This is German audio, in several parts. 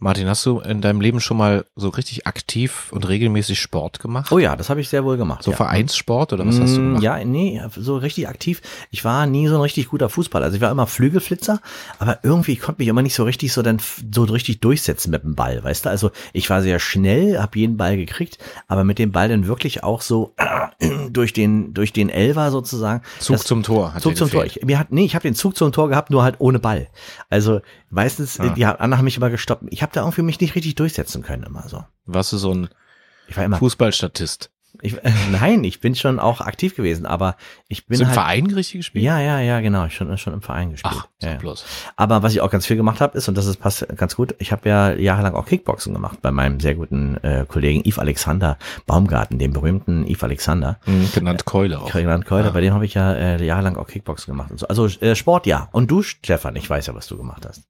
Martin, hast du in deinem Leben schon mal so richtig aktiv und regelmäßig Sport gemacht? Oh ja, das habe ich sehr wohl gemacht. So ja. Vereinssport oder was hast du Mm, gemacht? Ja, nee, so richtig aktiv. Ich war nie so ein richtig guter Fußballer. Also ich war immer Flügelflitzer, aber irgendwie ich konnte mich immer nicht so richtig so dann so richtig durchsetzen mit dem Ball, weißt du? Also ich war sehr schnell, habe jeden Ball gekriegt, aber mit dem Ball dann wirklich auch so durch den durch den Elfer sozusagen. Zug das- zum Tor. Hat Zug zum Tor. gefehlt. Ich, mir hat, nee, ich habe den Zug zum Tor gehabt, nur halt ohne Ball. Also meistens, Ah. die anderen haben mich immer gestoppt. Ich habe da irgendwie mich nicht richtig durchsetzen können immer so. Warst du so ein Ich war immer. Fußballstatist? Ich, äh, nein, ich bin schon auch aktiv gewesen, aber ich bin Hast du im halt. Verein richtig gespielt? Ja, ja, ja, genau. Ich schon, schon im Verein gespielt. Ach, ja, so ja. bloß. Aber was ich auch ganz viel gemacht habe, ist, und das ist, passt ganz gut, ich habe ja jahrelang auch Kickboxen gemacht bei meinem sehr guten äh, Kollegen Yves Alexander Baumgarten, dem berühmten Yves Alexander. Mhm, genannt Keule auch. Kreiland Keuler, Ja. bei dem habe ich ja äh, jahrelang auch Kickboxen gemacht und so. Also äh, Sport ja. Und du, Stefan, ich weiß ja, was du gemacht hast.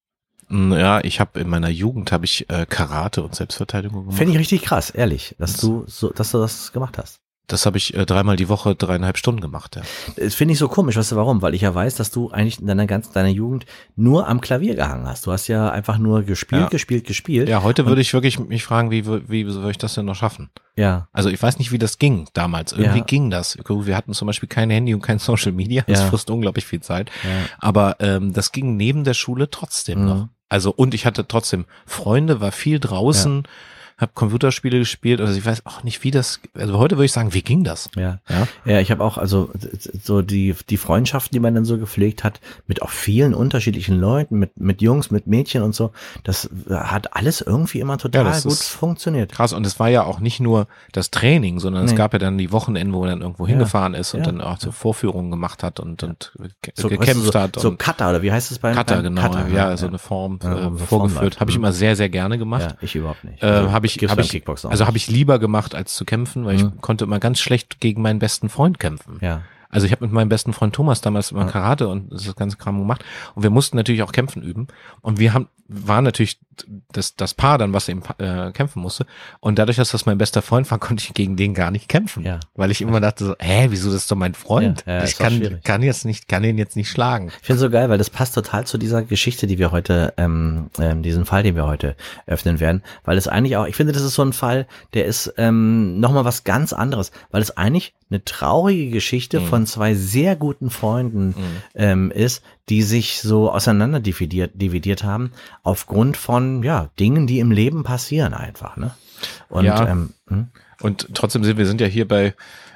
Ja, ich habe in meiner Jugend habe ich äh, Karate und Selbstverteidigung gemacht. Finde ich richtig krass, ehrlich, dass du so, dass du das gemacht hast. Das habe ich äh, dreimal die Woche dreieinhalb Stunden gemacht. Ja. Das finde ich so komisch, weißt du warum? Weil ich ja weiß, dass du eigentlich in deiner ganzen deiner Jugend nur am Klavier gehangen hast. Du hast ja einfach nur gespielt, Ja. gespielt, gespielt. Ja, heute würde ich wirklich mich fragen, wie, wie, soll ich das denn noch schaffen? Ja. Also ich weiß nicht, wie das ging damals. Irgendwie Ja. ging das. Wir hatten zum Beispiel kein Handy und kein Social Media. Das Ja. frisst unglaublich viel Zeit. ja. Aber ähm, das ging neben der Schule trotzdem Mhm. noch. Also und ich hatte trotzdem Freunde, war viel draußen, habe Computerspiele gespielt. Also ich weiß auch nicht, wie das. Also heute würde ich sagen, wie ging das? Ja. Ja. Ja, ich habe auch, also so die, die Freundschaften, die man dann so gepflegt hat, mit auch vielen unterschiedlichen Leuten, mit, mit Jungs, mit Mädchen und so, das hat alles irgendwie immer total Ja, gut funktioniert. Krass. Und es war ja auch nicht nur das Training, sondern es Nee. gab ja dann die Wochenenden, wo man dann irgendwo Ja. hingefahren ist und Ja. dann auch so Vorführungen gemacht hat und, und So, gekämpft weißt du, so, hat. So und Kata, oder wie heißt es beim Cutter, genau. Kata, ja, so eine Form Ja, äh, vorgeführt. Habe ich Mhm. immer sehr, sehr gerne gemacht. Ja, ich überhaupt nicht. Äh, Also, habe ich, gibt's hab ich, also habe ich lieber gemacht, als zu kämpfen, weil Mhm. ich konnte immer ganz schlecht gegen meinen besten Freund kämpfen. Ja. Also ich habe mit meinem besten Freund Thomas damals immer. Karate und das ganze Kram gemacht und wir mussten natürlich auch kämpfen üben und wir haben waren natürlich das das Paar dann, was eben äh, kämpfen musste und dadurch, dass das mein bester Freund war, konnte ich gegen den gar nicht kämpfen, Ja. weil ich immer dachte so, hä, wieso das ist doch mein Freund? Ja, ja, ich kann schwierig. kann jetzt nicht kann ihn jetzt nicht schlagen. Ich finde so geil, weil das passt total zu dieser Geschichte, die wir heute, ähm, ähm, diesen Fall, den wir heute öffnen werden, weil es eigentlich auch, ich finde, das ist so ein Fall, der ist ähm, nochmal was ganz anderes, weil es eigentlich eine traurige Geschichte Mhm. von zwei sehr guten Freunden ähm, ist, die sich so auseinander dividiert, dividiert haben, aufgrund von, ja, Dingen, die im Leben passieren einfach, ne? Und, Ja. ähm, hm? Und trotzdem sind wir sind ja hier bei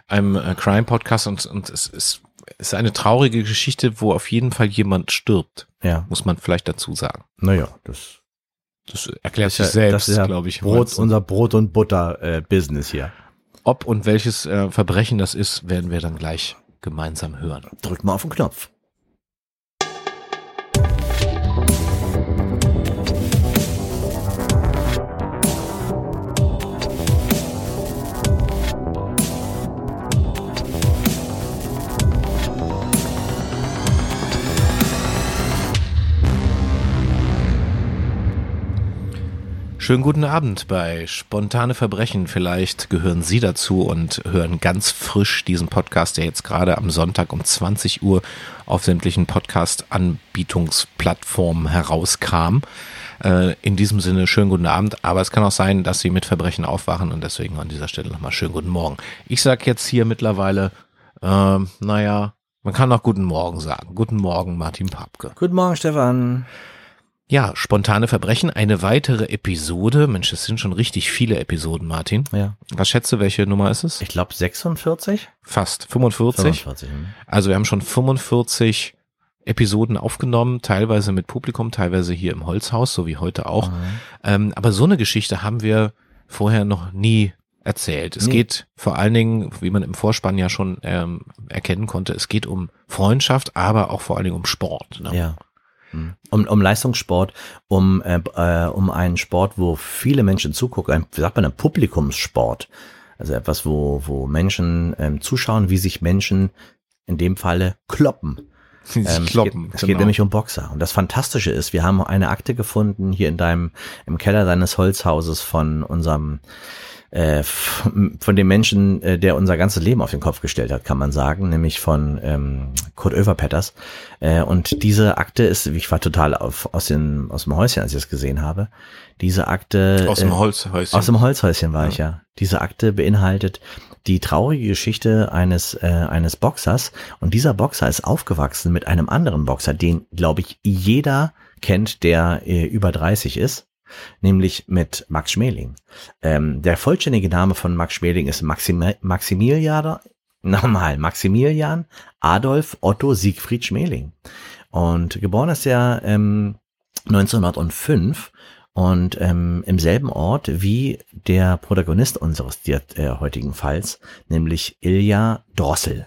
einem äh, Crime Podcast und, und es ist, ist eine traurige Geschichte, wo auf jeden Fall jemand stirbt, ja, muss man vielleicht dazu sagen. naja, das Das erklärt ist sich ja, selbst, das ja glaube ich. Brot, unser Brot- und Butter-Business hier. Ob und welches äh, Verbrechen das ist, werden wir dann gleich gemeinsam hören. Drück mal auf den Knopf. Schönen guten Abend bei Spontane Verbrechen. Vielleicht gehören Sie dazu und hören ganz frisch diesen Podcast, der jetzt gerade am Sonntag um 20 Uhr auf sämtlichen Podcast-Anbietungsplattformen herauskam. Äh, in diesem Sinne schönen guten Abend, aber es kann auch sein, dass Sie mit Verbrechen aufwachen und deswegen an dieser Stelle nochmal schönen guten Morgen. Ich sag jetzt hier mittlerweile, ähm, naja, man kann auch guten Morgen sagen. Guten Morgen, Martin Papke. Guten Morgen, Stefan. Ja, spontane Verbrechen, eine weitere Episode. Mensch, es sind schon richtig viele Episoden, Martin. Ja. Was schätzt du, welche Nummer ist es? Ich glaube 46? Fast 45. 45. hm. Also wir haben schon 45 Episoden aufgenommen, teilweise mit Publikum, teilweise hier im Holzhaus, so wie heute auch. Mhm. Ähm, aber so eine Geschichte haben wir vorher noch nie erzählt. Es Nee. geht vor allen Dingen, wie man im Vorspann ja schon ähm, erkennen konnte, es geht um Freundschaft, aber auch vor allen Dingen um Sport. Ne? Ja. Um, um Leistungssport, um, äh, äh, um einen Sport, wo viele Menschen zugucken, ein, wie sagt man, ein Publikumssport. Also etwas, wo, wo Menschen ähm, zuschauen, wie sich Menschen in dem Falle kloppen. Sie Ähm, kloppen. Es geht, es genau. geht nämlich um Boxer. Und das Fantastische ist, wir haben eine Akte gefunden hier in deinem, im Keller deines Holzhauses von unserem äh, von dem Menschen, äh, der unser ganzes Leben auf den Kopf gestellt hat, kann man sagen, nämlich von ähm, Kurt Oeverpetters. Äh, und diese Akte ist, ich war total auf, aus, den, aus dem Häuschen, als ich es gesehen habe. Diese Akte. Aus dem äh, Holzhäuschen. Aus dem Holzhäuschen war ja. ich ja. Diese Akte beinhaltet die traurige Geschichte eines, äh, eines Boxers. Und dieser Boxer ist aufgewachsen mit einem anderen Boxer, den, glaube ich, jeder kennt, der äh, über 30 ist nämlich mit Max Schmeling. Ähm, der vollständige Name von Max Schmeling ist Maxim Maximilian, nochmal, Maximilian Adolf Otto Siegfried Schmeling. Und geboren ist er ähm, 1905 und ähm, im selben Ort wie der Protagonist unseres äh, heutigen Falls, nämlich Ilja Drossel.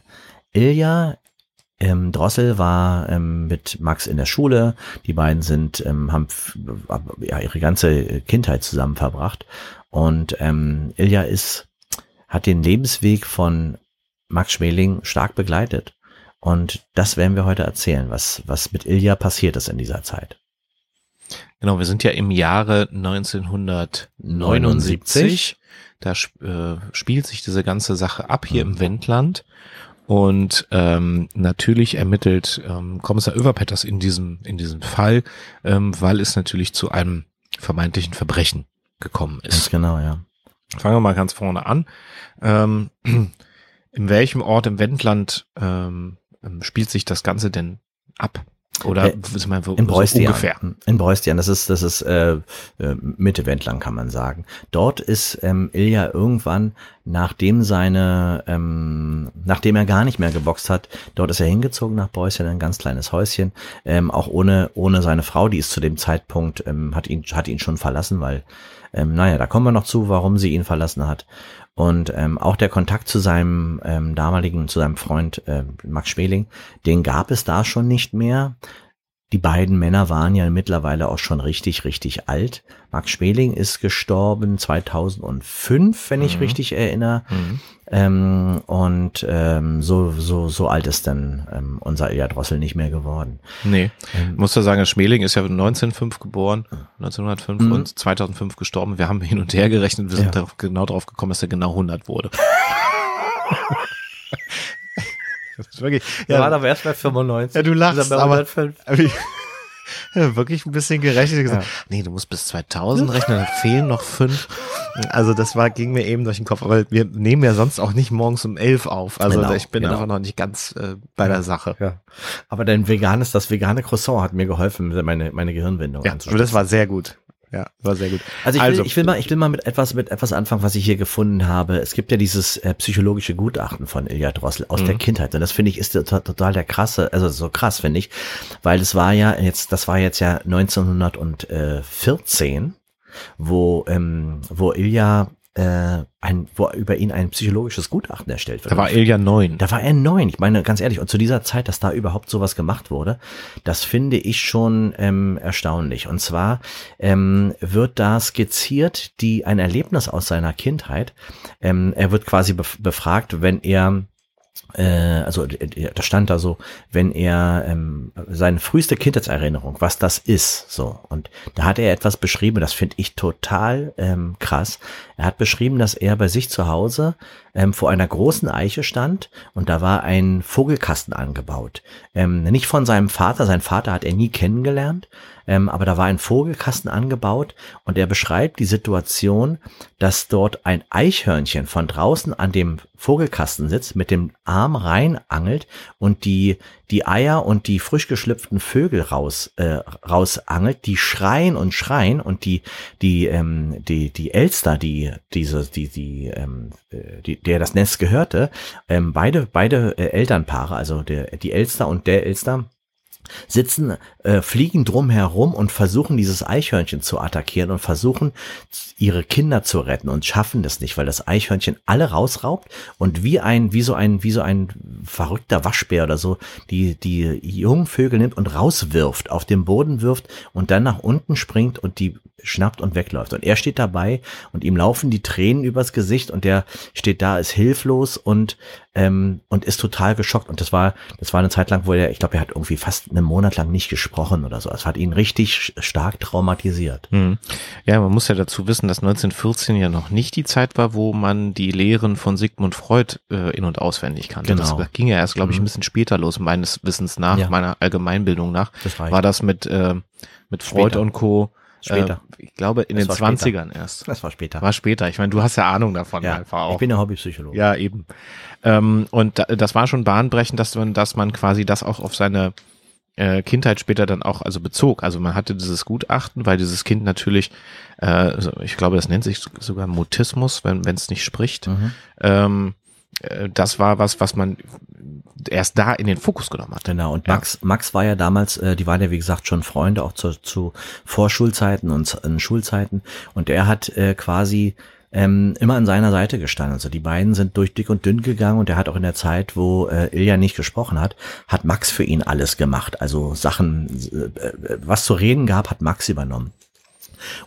Ilja ähm, Drossel war ähm, mit Max in der Schule. Die beiden sind ähm, haben ja ihre ganze Kindheit zusammen verbracht. Und ähm, Ilja ist hat den Lebensweg von Max Schmeling stark begleitet. Und das werden wir heute erzählen, was was mit Ilja passiert ist in dieser Zeit. Genau, wir sind ja im Jahre 1979. Da äh, spielt sich diese ganze Sache ab hier mhm. im Wendland. Und ähm, natürlich ermittelt ähm, Kommissar Överpetters in diesem, in diesem Fall, ähm, weil es natürlich zu einem vermeintlichen Verbrechen gekommen ist. Ganz genau, ja. Fangen wir mal ganz vorne an. Ähm, in welchem Ort im Wendland ähm, spielt sich das Ganze denn ab? Oder äh, mal, wo, in Breustian. ungefähr. In Breustian, das ist, das ist äh, äh, Mitte Wendland, kann man sagen. Dort ist ähm, Ilja irgendwann, nachdem seine, ähm, nachdem er gar nicht mehr geboxt hat, dort ist er hingezogen nach Breustian, ein ganz kleines Häuschen, ähm, auch ohne, ohne seine Frau, die ist zu dem Zeitpunkt, ähm, hat ihn, hat ihn schon verlassen, weil, ähm, naja, da kommen wir noch zu, warum sie ihn verlassen hat. Und ähm, auch der Kontakt zu seinem ähm, damaligen, zu seinem Freund äh, Max Schmeling, den gab es da schon nicht mehr. Die beiden Männer waren ja mittlerweile auch schon richtig, richtig alt. Max Schmeling ist gestorben 2005, wenn ich mhm. richtig erinnere. Mhm. Ähm, und ähm, so, so, so alt ist dann ähm, unser Ilja Drossel nicht mehr geworden. Nee, ähm, muss ja sagen, Schmeling ist ja 1905 geboren, 1905 mhm. und 2005 gestorben. Wir haben hin und her gerechnet, wir sind ja. darauf, genau darauf gekommen, dass er genau 100 wurde. Das ist wirklich, ja, war aber erst bei 95. Ja, du lachst, aber, aber ja, wirklich ein bisschen gerechnet. Gesagt, ja. Nee, du musst bis 2000 rechnen, dann fehlen noch fünf. Also das war, ging mir eben durch den Kopf, aber wir nehmen ja sonst auch nicht morgens um elf auf. Also genau, ich bin genau. einfach noch nicht ganz äh, bei der Sache. Ja. Aber dein veganes, das vegane Croissant hat mir geholfen, meine, meine Gehirnwindung ja, aber das war sehr gut. Ja, war sehr gut. Also ich, also will, ich will mal, ich will mal mit etwas, mit etwas anfangen, was ich hier gefunden habe. Es gibt ja dieses äh, psychologische Gutachten von Ilja Drossel aus mhm. der Kindheit. Und das finde ich ist total der krasse, also so krass finde ich, weil es war ja jetzt, das war jetzt ja 1914, wo, ähm, wo Ilja äh, ein, wo über ihn ein psychologisches Gutachten erstellt wird. Da war Ilja neun. Da war er neun. Ich meine, ganz ehrlich, und zu dieser Zeit, dass da überhaupt sowas gemacht wurde, das finde ich schon ähm, erstaunlich. Und zwar ähm, wird da skizziert, die ein Erlebnis aus seiner Kindheit. Ähm, er wird quasi befragt, wenn er also da stand da so, wenn er ähm, seine früheste Kindheitserinnerung, was das ist, so und da hat er etwas beschrieben, das finde ich total ähm, krass. Er hat beschrieben, dass er bei sich zu Hause ähm, vor einer großen Eiche stand und da war ein Vogelkasten angebaut. Ähm, nicht von seinem Vater, sein Vater hat er nie kennengelernt, ähm, aber da war ein Vogelkasten angebaut und er beschreibt die Situation, dass dort ein Eichhörnchen von draußen an dem Vogelkasten sitzt, mit dem Arm rein angelt und die die Eier und die frisch geschlüpften Vögel raus äh, rausangelt, die schreien und schreien und die die ähm, die die Elster, die diese die die ähm, äh, die der das Nest gehörte, ähm, beide beide äh, Elternpaare, also der die Elster und der Elster sitzen, äh, fliegen drum herum und versuchen dieses Eichhörnchen zu attackieren und versuchen ihre Kinder zu retten und schaffen das nicht, weil das Eichhörnchen alle rausraubt und wie ein wie so ein wie so ein verrückter Waschbär oder so die die jungen Vögel nimmt und rauswirft, auf den Boden wirft und dann nach unten springt und die schnappt und wegläuft. Und er steht dabei und ihm laufen die Tränen übers Gesicht und der steht da, ist hilflos und ähm, und ist total geschockt. Und das war, das war eine Zeit lang, wo er, ich glaube, er hat irgendwie fast einen Monat lang nicht gesprochen oder so. Das hat ihn richtig stark traumatisiert. Mhm. Ja, man muss ja dazu wissen, dass 1914 ja noch nicht die Zeit war, wo man die Lehren von Sigmund Freud äh, in- und auswendig kannte. Genau. Das ging ja erst, glaube ich, ein Mhm. bisschen später los, meines Wissens nach, Ja. meiner Allgemeinbildung nach. Das. War das mit, äh, mit Freud Später. und Co. Später. Äh, ich glaube, in Das den war später. 20ern erst. Das war später. War später. Ich meine, du hast ja Ahnung davon ja, einfach auch. ich bin ja Hobbypsychologe. Ja, eben. Ähm, und da, das war schon bahnbrechend, dass man, dass man quasi das auch auf seine äh, Kindheit später dann auch also bezog. Also man hatte dieses Gutachten, weil dieses Kind natürlich, äh, ich glaube, das nennt sich sogar Mutismus, wenn wenn es nicht spricht. Mhm. Ähm, äh, das war was, was man erst da in den Fokus genommen hat. Genau, und Ja. Max, Max war ja damals, äh, die waren ja wie gesagt schon Freunde, auch zu, zu Vorschulzeiten und in Schulzeiten. Und er hat äh, quasi ähm, immer an seiner Seite gestanden. Also die beiden sind durch dick und dünn gegangen und er hat auch in der Zeit, wo äh, Ilja nicht gesprochen hat, hat Max für ihn alles gemacht. Also Sachen, äh, äh, was zu reden gab, hat Max übernommen.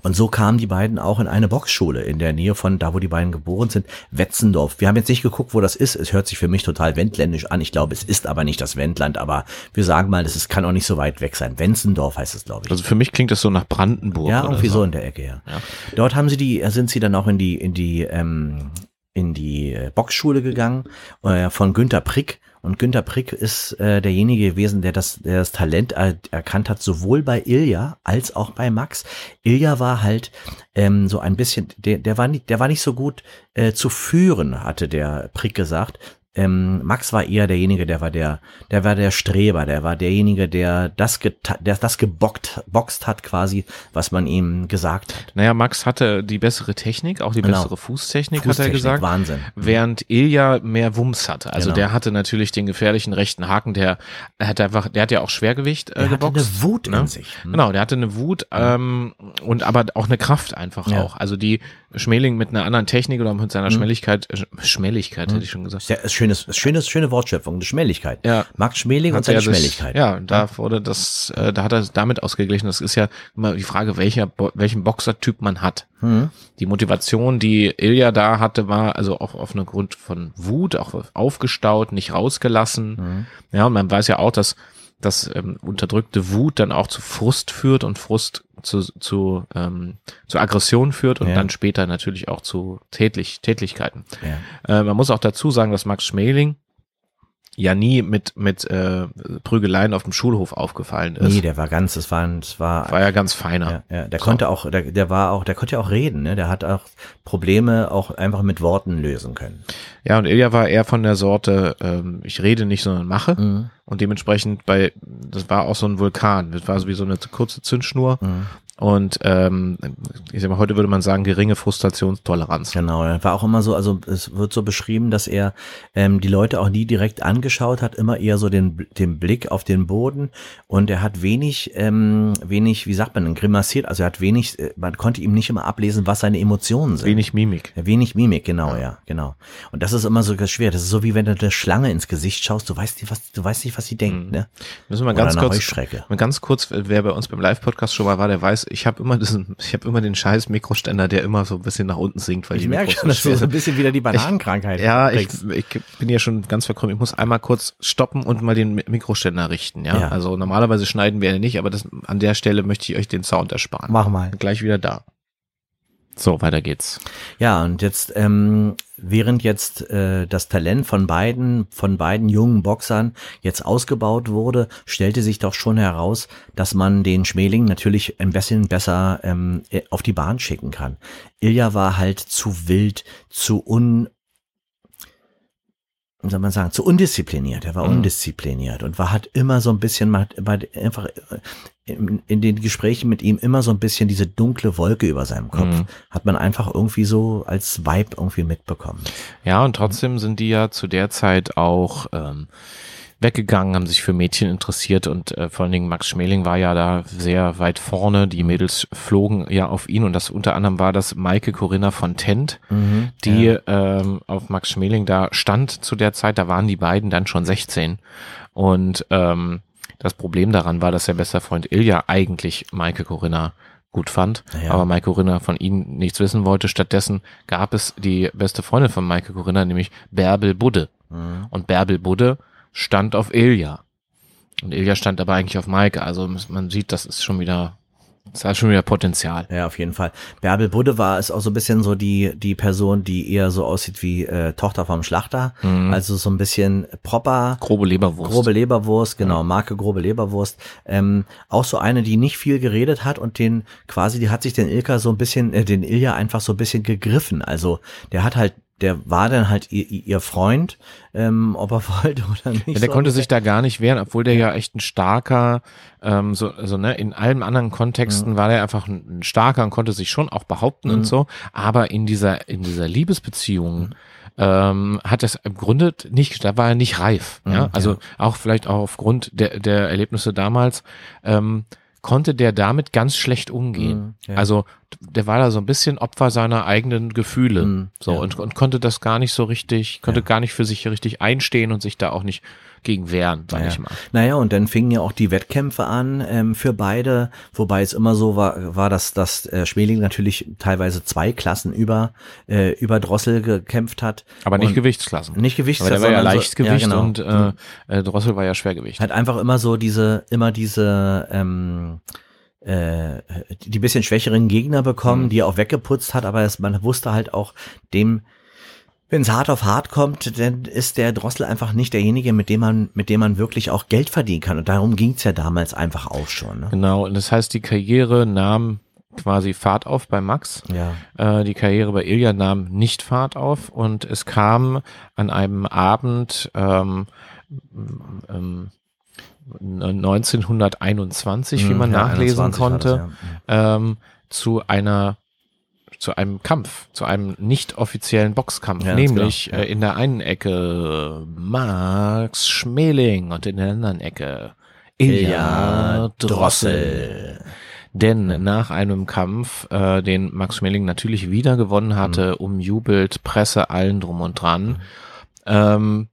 Und so kamen die beiden auch in eine Boxschule in der Nähe von da, wo die beiden geboren sind, Wetzendorf. Wir haben jetzt nicht geguckt, wo das ist. Es hört sich für mich total wendländisch an. Ich glaube, es ist aber nicht das Wendland, aber wir sagen mal, das ist, kann auch nicht so weit weg sein. Wenzendorf heißt es, glaube ich. Also für mich klingt das so nach Brandenburg. ja, irgendwie so in der Ecke, ja. Ja. Dort haben sie die, sind sie dann auch in die, in die, ähm, in die äh, Boxschule gegangen äh, von Günter Prick. Und Günter Prick ist äh, derjenige gewesen, der das, der das Talent er erkannt hat, sowohl bei Ilja als auch bei Max. Ilja war halt ähm, so ein bisschen, der, der war nicht, der war nicht so gut äh, zu führen, hatte der Prick gesagt. Ähm, Max war eher derjenige, der war der, der war der Streber, der war derjenige, der das, der das gebockt, boxt hat quasi, was man ihm gesagt hat. Naja, Max hatte die bessere Technik, auch die Genau. bessere Fußtechnik, hat er Fußtechnik, gesagt. Wahnsinn. Während Ilja mehr Wumms hatte. Also Genau. der hatte natürlich den gefährlichen rechten Haken, der hat einfach, der hat ja auch Schwergewicht äh, Er hatte eine Wut ne? in sich. Hm. Genau, der hatte eine Wut ähm, und aber auch eine Kraft einfach Ja. auch. Also die Schmeling mit einer anderen Technik oder mit seiner Schmelligkeit, äh, Schmelligkeit hätte ich schon gesagt. Sehr, ist schönes, ist schönes, schöne Wortschöpfung, eine Schmelligkeit. Ja. Max Schmeling und Hat seine er das- Schmelligkeit. Ja, da wurde das, äh, da hat er es damit ausgeglichen. Das ist ja immer die Frage, welcher, welchen Boxertyp man hat. Hm. Die Motivation, die Ilja da hatte, war also auch auf eine Grund von Wut, auch aufgestaut, nicht rausgelassen. Mhm. Ja, und man weiß ja auch, dass, dass ähm, unterdrückte Wut dann auch zu Frust führt und Frust zu, zu, ähm, zu Aggression führt und Ja. dann später natürlich auch zu Tätlich, Tätlichkeiten. Ja. Äh, man muss auch dazu sagen, dass Max Schmeling ja nie mit, mit äh, Prügeleien auf dem Schulhof aufgefallen ist. Nee, der war ganz, es war, es war, war ja ganz feiner. ja, ja, der So. konnte auch, der, der war auch, der konnte ja auch reden, ne? Der hat auch Probleme auch einfach mit Worten lösen können. Ja, und Ilja war eher von der Sorte, ähm, ich rede nicht, sondern mache. Mhm. Und dementsprechend bei, das war auch so ein Vulkan. Das war so wie so eine kurze Zündschnur. Mhm. Und ähm, ich sag mal, heute würde man sagen, geringe Frustrationstoleranz. Genau, er war auch immer so, also es wird so beschrieben, dass er ähm, die Leute auch nie direkt angeschaut hat, immer eher so den, den Blick auf den Boden und er hat wenig, ähm, wenig, wie sagt man, grimassiert, also er hat wenig, äh, man konnte ihm nicht immer ablesen, was seine Emotionen sind. Wenig Mimik. Ja, wenig Mimik, genau, ja. genau. Und das ist immer so schwer. Das ist so wie wenn du der Schlange ins Gesicht schaust, du weißt nicht, was, du weißt nicht, was sie denkt, ne? Müssen wir mal Oder ganz eine kurz, Heuschrecke. mal ganz kurz, wer bei uns beim Live-Podcast schon mal war, der weiß, ich habe immer diesen, ich habe immer den scheiß Mikroständer, der immer so ein bisschen nach unten sinkt, weil Ich die merke schon, dass du so ein bisschen wieder die Bananenkrankheit Ja, ich, ich bin ja schon ganz verkrümmt. Ich muss einmal kurz stoppen und mal den Mi- Mikroständer richten. Ja? Ja. also normalerweise schneiden wir ja nicht, aber das, an der Stelle möchte ich euch den Sound ersparen. Mach mal. Gleich wieder da. So, weiter geht's. Ja, und jetzt, ähm, während jetzt äh, das Talent von beiden, von beiden jungen Boxern jetzt ausgebaut wurde, stellte sich doch schon heraus, dass man den Schmeling natürlich ein bisschen besser ähm, äh, auf die Bahn schicken kann. Ilja war halt zu wild, zu un wie soll man sagen, zu undiszipliniert. Er war Mhm. undiszipliniert und war hat immer so ein bisschen, man hat einfach äh, in, in den Gesprächen mit ihm immer so ein bisschen diese dunkle Wolke über seinem Kopf. Mhm. Hat man einfach irgendwie so als Vibe irgendwie mitbekommen. Ja, und trotzdem sind die ja zu der Zeit auch ähm, weggegangen, haben sich für Mädchen interessiert und äh, vor allen Dingen Max Schmeling war ja da sehr weit vorne. Die Mädels flogen ja auf ihn und das unter anderem war das Maike Corinna von Tent, die ähm, auf Max Schmeling da stand zu der Zeit. Da waren die beiden dann schon 16 und ähm, das Problem daran war, dass der bester Freund Ilja eigentlich Maike Corinna gut fand, Ja. aber Maike Corinna von ihm nichts wissen wollte. Stattdessen gab es die beste Freundin von Maike Corinna, nämlich Bärbel Budde. Mhm. Und Bärbel Budde stand auf Ilja. Und Ilja stand aber eigentlich auf Maike. Also man sieht, das ist schon wieder, das hat schon wieder Potenzial. Ja, auf jeden Fall. Bärbel Budde war es auch so ein bisschen so die, die Person, die eher so aussieht wie äh, Tochter vom Schlachter. Also so ein bisschen proper, Grobe Leberwurst. grobe Leberwurst, genau, Marke grobe Leberwurst. Ähm, auch so eine, die nicht viel geredet hat und den quasi, die hat sich den Ilka so ein bisschen, äh, den Ilja einfach so ein bisschen gegriffen. Also der hat halt, der war dann halt ihr, ihr Freund, ähm, ob er wollte oder nicht. Ja, der so. konnte sich da gar nicht wehren, obwohl der ja echt ein starker, ähm, so, also ne, in allen anderen Kontexten war der einfach ein, ein starker und konnte sich schon auch behaupten und so, aber in dieser, in dieser Liebesbeziehung ähm, hat es im Grunde nicht, da war er nicht reif. ja, also auch vielleicht auch aufgrund der, der Erlebnisse damals, ähm, konnte der damit ganz schlecht umgehen. Mhm, ja. Also der war da so ein bisschen Opfer seiner eigenen Gefühle. Mhm, so ja. und, und konnte das gar nicht so richtig, konnte gar nicht für sich richtig einstehen und sich da auch nicht gegen wehren, sag Naja. ich mal. Naja, und dann fingen ja auch die Wettkämpfe an ähm, für beide, wobei es immer so war, war dass, dass äh, Schmeling natürlich teilweise zwei Klassen über, äh, über Drossel gekämpft hat. Aber nicht Gewichtsklassen. Nicht Gewichtsklassen, Aber der war ja sondern so- Leichtgewicht ja, genau. und äh, äh, Drossel war ja Schwergewicht. Hat einfach immer so diese, immer diese, ähm, äh, die bisschen schwächeren Gegner bekommen, Mhm. die er auch weggeputzt hat, aber es, man wusste halt auch dem, wenn es hart auf hart kommt, dann ist der Drossel einfach nicht derjenige, mit dem man, mit dem man wirklich auch Geld verdienen kann. Und darum ging's ja damals einfach auch schon. Ne? Genau, und das heißt, die Karriere nahm quasi Fahrt auf bei Max. Ja. Äh, die Karriere bei Ilja nahm nicht Fahrt auf und es kam an einem Abend ähm, ähm, 1921, wie man Ja, nachlesen 21 war das, konnte, ähm, zu einer zu einem Kampf, zu einem nicht offiziellen Boxkampf, Ja, nämlich äh, in der einen Ecke Max Schmeling und in der anderen Ecke Ilja Ilja Drossel. Denn nach einem Kampf, äh, den Max Schmeling natürlich wieder gewonnen hatte, Mhm. umjubelt, Presse, allen drum und dran, ähm,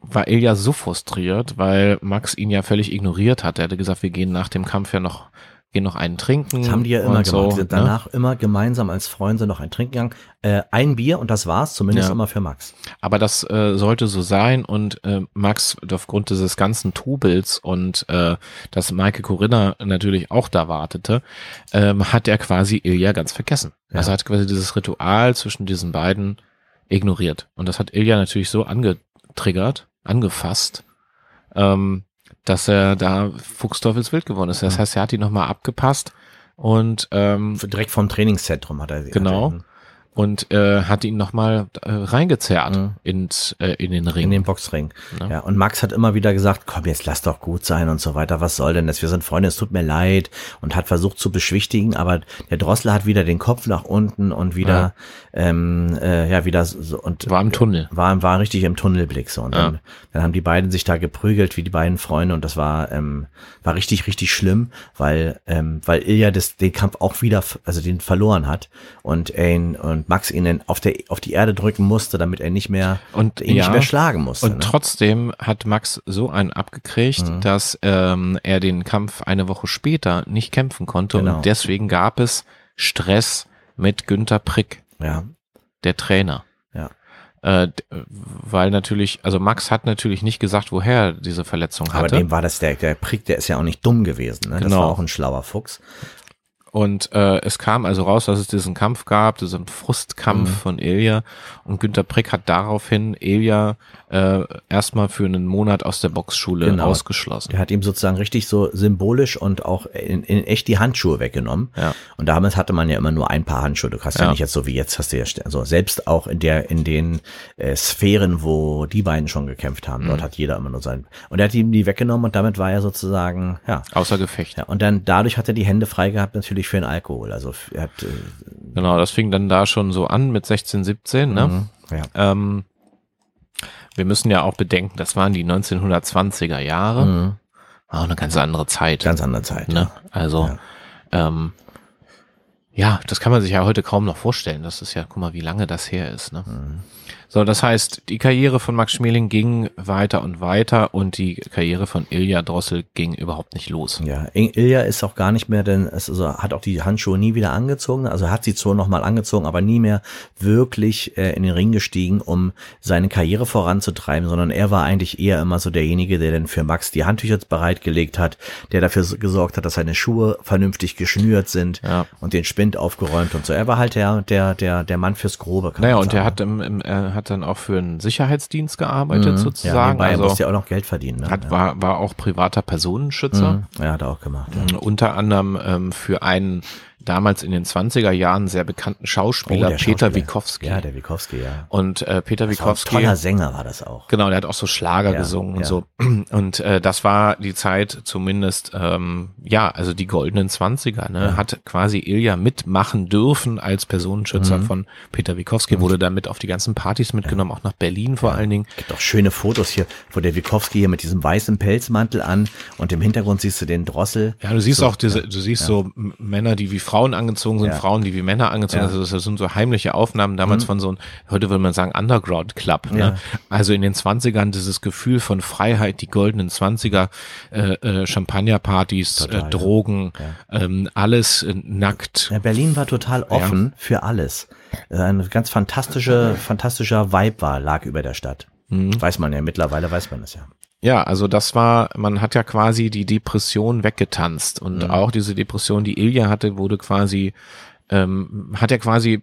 war Ilja so frustriert, weil Max ihn ja völlig ignoriert hat. Er hatte gesagt, wir gehen nach dem Kampf ja noch, gehen noch einen trinken. Das haben die ja immer gemacht. so, die sind ne? danach immer gemeinsam als Freunde noch ein Trinken gegangen. Äh, ein Bier und das war's, zumindest Ja. immer für Max. Aber das äh, sollte so sein und äh, Max aufgrund dieses ganzen Trubels und äh, dass Maike Corinna natürlich auch da wartete, ähm, hat er quasi Ilja ganz vergessen. Ja. Also hat quasi dieses Ritual zwischen diesen beiden ignoriert. Und das hat Ilja natürlich so angetriggert, angefasst, ähm, dass er da fuchsteufelswild geworden ist. Das heißt, er hat ihn nochmal abgepasst und ähm, Direkt vom Trainingszentrum hat er Genau. Hat er, und äh, hat ihn nochmal äh, reingezerrt Mhm. ins äh, in den Ring. in den Boxring. Ja. Ja, und Max hat immer wieder gesagt, komm, jetzt lass doch gut sein und so weiter. Was soll denn das? Wir sind Freunde, es tut mir leid. Und hat versucht zu beschwichtigen, aber der Drossler hat wieder den Kopf nach unten und wieder, ähm, äh, ja, wieder so und War im Tunnel. war, war richtig im Tunnelblick so. Und Ja. dann, dann haben die beiden sich da geprügelt, wie die beiden Freunde, und das war, ähm, war richtig, richtig schlimm, weil, ähm, weil Ilja das, den Kampf auch wieder, also den verloren hat und ihn, und Max ihn dann auf der, auf die Erde drücken musste, damit er nicht mehr, Und ihn ja, nicht mehr schlagen musste. Und ne? trotzdem hat Max so einen abgekriegt, Mhm. dass ähm, er den Kampf eine Woche später nicht kämpfen konnte. Genau. Und deswegen gab es Stress mit Günter Prick, Ja, der Trainer. ja. Äh, weil natürlich, also Max hat natürlich nicht gesagt, woher er diese Verletzung Aber hatte. dem war das der, der Prick, der ist ja auch nicht dumm gewesen. Ne? Das Genau. war auch ein schlauer Fuchs. Und äh, es kam also raus, dass es diesen Kampf gab, diesen Frustkampf Mhm. von Ilja. Und Günter Prick hat daraufhin Ilja äh, erstmal für einen Monat aus der Boxschule Genau. ausgeschlossen. Der hat ihm sozusagen richtig so symbolisch und auch in, in echt die Handschuhe weggenommen. Ja. Und damals hatte man ja immer nur ein paar Handschuhe. Du hast ja, Ja. nicht jetzt so wie jetzt hast du ja, also selbst auch in der, in den äh, Sphären, wo die beiden schon gekämpft haben, Mhm. dort hat jeder immer nur sein. Und er hat ihm die weggenommen und damit war er sozusagen, ja. Außer Gefecht. Ja, und dann dadurch hat er die Hände frei gehabt natürlich für den Alkohol. Also er hat äh, Genau, das fing dann da schon so an mit 16, 17. Ne? mhm, ja. Ähm, wir müssen ja auch bedenken, das waren die 1920er Jahre. Mhm. Auch eine ganz andere Zeit. Ganz andere Zeit. ne? Also, ähm, ja, das kann man sich ja heute kaum noch vorstellen. Das ist ja, guck mal, wie lange das her ist. Ne? Mhm. So, das heißt, die Karriere von Max Schmeling ging weiter und weiter und die Karriere von Ilja Drossel ging überhaupt nicht los. Ja, Ilja ist auch gar nicht mehr, denn es also hat auch die Handschuhe nie wieder angezogen. Also hat sie zwar nochmal angezogen, aber nie mehr wirklich äh, in den Ring gestiegen, um seine Karriere voranzutreiben, sondern er war eigentlich eher immer so derjenige, der dann für Max die Handtücher bereitgelegt hat, der dafür gesorgt hat, dass seine Schuhe vernünftig geschnürt sind ja. und den Spind aufgeräumt und so. Er war halt der, der, der, der Mann fürs Grobe. naja, und er hat, im, im, er hat dann auch für einen Sicherheitsdienst gearbeitet, mhm. sozusagen. Ja, also, er musste ja auch noch Geld verdienen. Ne? Hat, ja. war, war auch privater Personenschützer. Mhm. Ja, hat er auch gemacht. Ja. Unter anderem ähm, für einen damals in den 20er Jahren sehr bekannten Schauspieler, oh, Peter Wikowski. Ja, der Wikowski, ja. Und äh, Peter Wikowski. Ein toller Sänger war das auch. Genau, der hat auch so Schlager ja, gesungen und ja. so. Und äh, das war die Zeit zumindest, ähm, ja, also die goldenen 20er, ne? Ja. Hat quasi Ilja mitmachen dürfen als Personenschützer mhm. von Peter Wikowski, wurde damit auf die ganzen Partys mitgenommen, auch nach Berlin vor allen Dingen. Gibt auch schöne Fotos hier, wo der Wikowski hier mit diesem weißen Pelzmantel an und im Hintergrund siehst du den Drossel. Ja, du siehst so, auch diese, du siehst so Männer, die wie Frauen angezogen sind, ja. Frauen, die wie Männer angezogen sind. Ja. Also das sind so heimliche Aufnahmen damals mhm. von so einem, heute würde man sagen, Underground Club. Ne? Ja. Also in den Zwanzigern dieses Gefühl von Freiheit, die goldenen Zwanziger, äh, äh, Champagnerpartys, äh, Drogen, ähm, alles äh, nackt. Berlin war total offen für alles. Äh, ein ganz fantastische, fantastischer Vibe war, lag über der Stadt. Mhm. Weiß man ja, mittlerweile weiß man es ja. Ja, also das war, man hat ja quasi die Depression weggetanzt und mhm. auch diese Depression, die Ilja hatte, wurde quasi, ähm, hat er quasi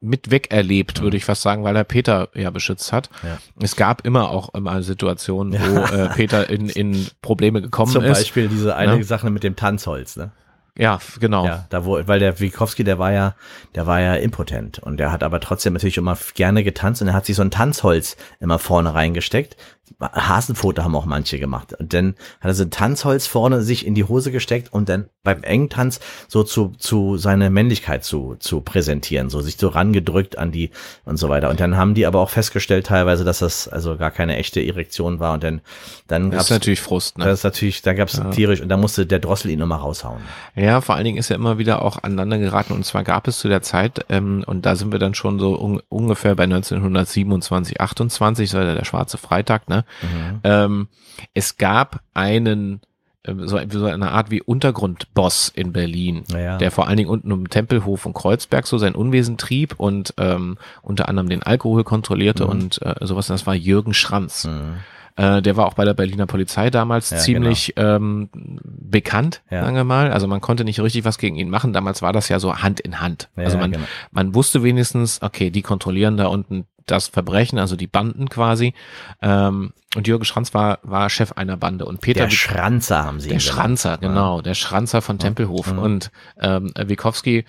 mit wegerlebt, mhm. würde ich fast sagen, weil er Peter ja beschützt hat. Ja. Es gab immer auch immer Situationen, wo äh, Peter in, in Probleme gekommen Zum ist. Zum Beispiel diese eine ja. Sache mit dem Tanzholz, ne? Ja, genau. Ja, da wo, weil der Wikowski, der war ja, der war ja impotent und der hat aber trotzdem natürlich immer gerne getanzt und er hat sich so ein Tanzholz immer vorne reingesteckt, Hasenfoto haben auch manche gemacht. Und dann hat er so ein Tanzholz vorne sich in die Hose gesteckt und dann beim Engtanz so zu, zu seine Männlichkeit zu, zu präsentieren, so sich so rangedrückt an die und so weiter. Und dann haben die aber auch festgestellt teilweise, dass das also gar keine echte Erektion war und dann, dann das ist natürlich Frust, ne? Das ist natürlich, da gab's ja. tierisch und da musste der Drossel ihn nochmal raushauen. Ja, vor allen Dingen ist er immer wieder auch aneinander geraten und zwar gab es zu der Zeit, ähm, und da sind wir dann schon so un ungefähr bei 1927, 28, so der schwarze Freitag, ne? Mhm. Ähm, es gab einen ähm, so, so eine Art wie Untergrundboss in Berlin, ja. der vor allen Dingen unten um Tempelhof und Kreuzberg so sein Unwesen trieb und ähm, unter anderem den Alkohol kontrollierte mhm. und äh, sowas. Das war Jürgen Schranz. Mhm. Äh, der war auch bei der Berliner Polizei damals ja, ziemlich genau. ähm, bekannt, ja. sagen wir mal. Also man konnte nicht richtig was gegen ihn machen. Damals war das ja so Hand in Hand. Ja, also man, genau. man wusste wenigstens, okay, die kontrollieren da unten das Verbrechen, also die Banden quasi. Ähm, und Jürgen Schranz war, war Chef einer Bande. Und Peter. Der Schranzer haben sie Der Schranzer, genau. Der Schranzer von Tempelhof. Mhm. Und ähm, Wikowski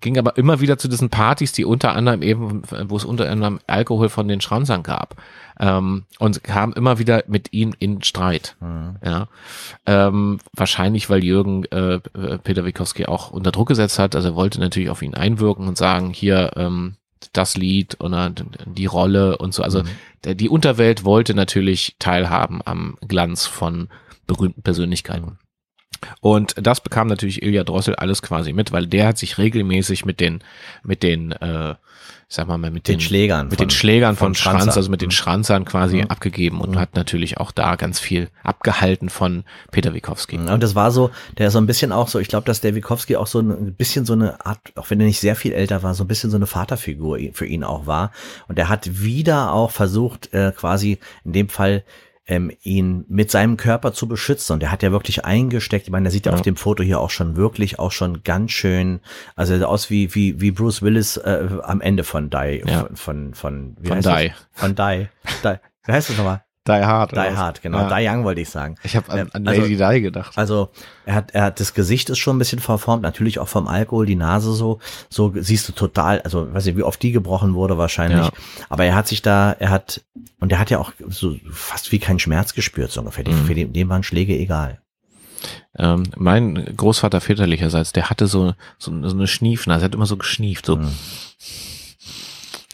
ging aber immer wieder zu diesen Partys, die unter anderem eben, wo es unter anderem Alkohol von den Schranzern gab. Ähm, und kam immer wieder mit ihm in Streit. Mhm. Ja. Ähm, wahrscheinlich, weil Jürgen äh, Peter Wikowski auch unter Druck gesetzt hat. Also er wollte natürlich auf ihn einwirken und sagen, hier, ähm, das Lied oder die Rolle und so. Also mhm. die Unterwelt wollte natürlich teilhaben am Glanz von berühmten Persönlichkeiten. Und das bekam natürlich Ilja Drossel alles quasi mit, weil der hat sich regelmäßig mit den, mit den, äh, ich sag mal, mit den, den Schlägern, mit von, den Schlägern von, von Schranz, also mit den mhm. Schranzern quasi mhm. abgegeben und mhm. hat natürlich auch da ganz viel abgehalten von Peter Wikowski. Und das war so, der so ein bisschen auch so, ich glaube, dass der Wikowski auch so ein bisschen so eine Art, auch wenn er nicht sehr viel älter war, so ein bisschen so eine Vaterfigur für ihn auch war. Und er hat wieder auch versucht, äh, quasi in dem Fall ähm, ihn mit seinem Körper zu beschützen. Und er hat ja wirklich eingesteckt. Ich meine, der sieht ja, auf dem Foto hier auch schon wirklich auch schon ganz schön, also aus wie wie wie Bruce Willis äh, am Ende von Die ja. von von, von wie von heißt Die. Das? Von Die. Die. Wie heißt das nochmal? Die Hard. Die Hard, genau. Ja. Die Young wollte ich sagen. Ich habe an, ähm, an Lady also, Di gedacht. Also er hat, er hat das Gesicht ist schon ein bisschen verformt, natürlich auch vom Alkohol, die Nase so, so siehst du total, also weiß ich, wie oft die gebrochen wurde wahrscheinlich. Ja. Aber er hat sich da, er hat und er hat ja auch so fast wie keinen Schmerz gespürt so ungefähr. Mhm. Für den, dem waren Schläge egal. Ähm, mein Großvater väterlicherseits, der hatte so, so, so eine Schniefnase, er hat immer so geschnieft, so. Mhm.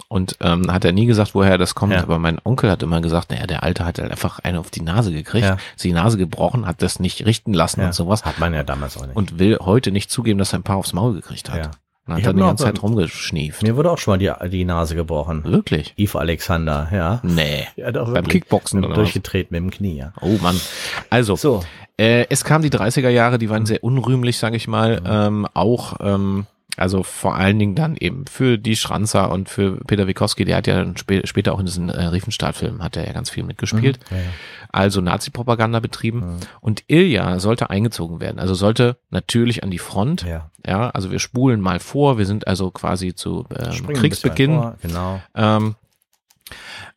Und ähm, hat er nie gesagt, woher das kommt, ja. aber mein Onkel hat immer gesagt, naja, der Alte hat halt einfach eine auf die Nase gekriegt, ja. die Nase gebrochen, hat das nicht richten lassen ja. und sowas. Hat man ja damals auch nicht. Und will heute nicht zugeben, dass er ein paar aufs Maul gekriegt hat. Ja. Dann hat er die ganze Zeit rumgeschnieft. Mir wurde auch schon mal die, die Nase gebrochen. Wirklich? Yves Alexander, ja. Nee. Ja, doch, Beim. Kickboxen oder? Durchgetreten mit dem Knie, ja. Oh Mann. Also, So, Äh, es kam die 30er Jahre, die waren sehr unrühmlich, sage ich mal, Mhm. ähm, auch ähm, also vor allen Dingen dann eben für die Schranzer und für Peter Wikowski, der hat ja dann spä später auch in diesen äh, Riefenstahl-Filmen hat er ja ganz viel mitgespielt. Mhm. Ja, ja. Also Nazi-Propaganda betrieben. Mhm. Und Ilja sollte eingezogen werden. Also sollte natürlich an die Front. ja. Ja, also wir spulen mal vor. Wir sind also quasi zu ähm, Kriegsbeginn. vor, Genau. Ähm,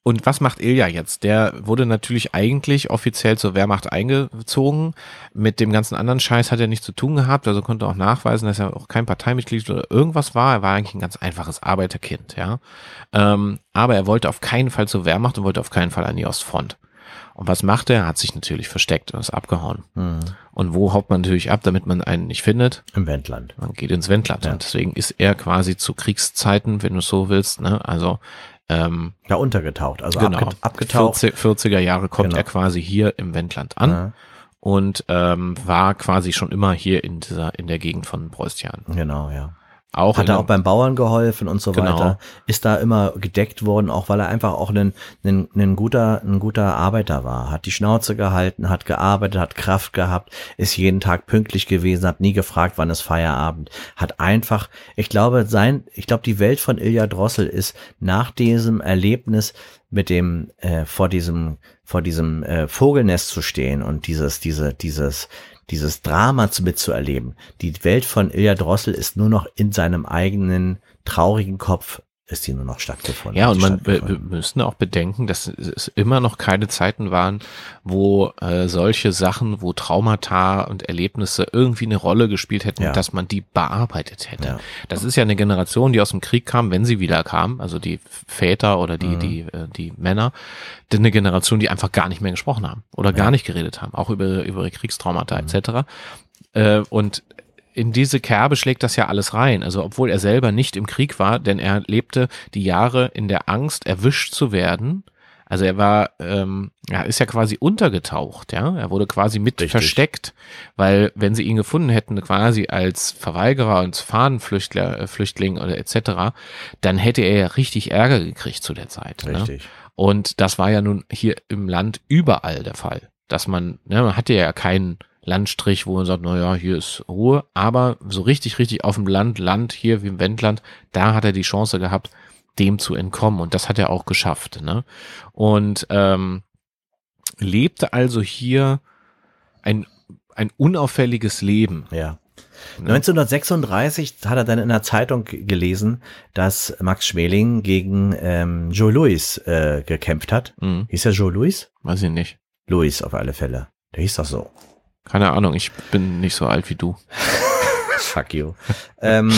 und was macht Ilja jetzt? Der wurde natürlich eigentlich offiziell zur Wehrmacht eingezogen. Mit dem ganzen anderen Scheiß hat er nichts zu tun gehabt, also konnte auch nachweisen, dass er auch kein Parteimitglied oder irgendwas war. Er war eigentlich ein ganz einfaches Arbeiterkind, ja. Ähm, aber er wollte auf keinen Fall zur Wehrmacht und wollte auf keinen Fall an die Ostfront. Und was macht er? Er hat sich natürlich versteckt und ist abgehauen. Mhm. Und wo haut man natürlich ab, damit man einen nicht findet? Im Wendland. Man geht ins Wendland. Ja. Und deswegen ist er quasi zu Kriegszeiten, wenn du es so willst, ne? Also ähm, Da untergetaucht, also genau, abget abgetaucht. 40, 40er Jahre kommt Genau. er quasi hier im Wendland an Ja, und ähm, war quasi schon immer hier in dieser in der Gegend von Preußtian. genau, ja. Auch Hat er auch beim Bauern geholfen und so Genau. weiter. Ist da immer gedeckt worden, auch weil er einfach auch ein, ein, ein guter, ein guter Arbeiter war. Hat die Schnauze gehalten, hat gearbeitet, hat Kraft gehabt, ist jeden Tag pünktlich gewesen, hat nie gefragt, wann ist Feierabend. Hat einfach, ich glaube, sein, ich glaube, die Welt von Ilja Drossel ist nach diesem Erlebnis mit dem, äh, vor diesem, vor diesem äh, Vogelnest zu stehen und dieses, diese, dieses, dieses Drama zu, mitzuerleben. Die Welt von Ilja Drossel ist nur noch in seinem eigenen traurigen Kopf ist die nur noch stattgefunden. Ja, und man, wir, müssen auch bedenken, dass es immer noch keine Zeiten waren, wo äh, solche Sachen, wo Traumata und Erlebnisse irgendwie eine Rolle gespielt hätten, Ja. dass man die bearbeitet hätte. Ja. Das ist ja eine Generation, die aus dem Krieg kam, wenn sie wieder kam, also die Väter oder die, Mhm. die, äh, die Männer, eine Generation, die einfach gar nicht mehr gesprochen haben oder gar nicht geredet haben, auch über, über ihre Kriegstraumata Mhm. etc. Äh, und in diese Kerbe schlägt das ja alles rein. Also obwohl er selber nicht im Krieg war, denn er lebte die Jahre in der Angst, erwischt zu werden. Also er war, ähm, ja, ist ja quasi untergetaucht, ja. Er wurde quasi mit Richtig. versteckt, weil wenn sie ihn gefunden hätten, quasi als Verweigerer, als Fahnenflüchtling äh, Flüchtling oder etc., dann hätte er ja richtig Ärger gekriegt zu der Zeit. Ne? Richtig. Und das war ja nun hier im Land überall der Fall. Dass man, ne, man hatte ja keinen Landstrich, wo man sagt, na ja, hier ist Ruhe, aber so richtig, richtig auf dem Land, Land hier wie im Wendland, da hat er die Chance gehabt, dem zu entkommen und das hat er auch geschafft. Ne? Und ähm, lebte also hier ein, ein unauffälliges Leben. Ja. Ne? 1936 hat er dann in der Zeitung gelesen, dass Max Schmeling gegen ähm, Joe Louis äh, gekämpft hat. Mhm, Hieß er Joe Louis? weiß ich nicht. Louis auf alle Fälle. Der hieß doch so. Keine Ahnung, ich bin nicht so alt wie du. Fuck you. ähm,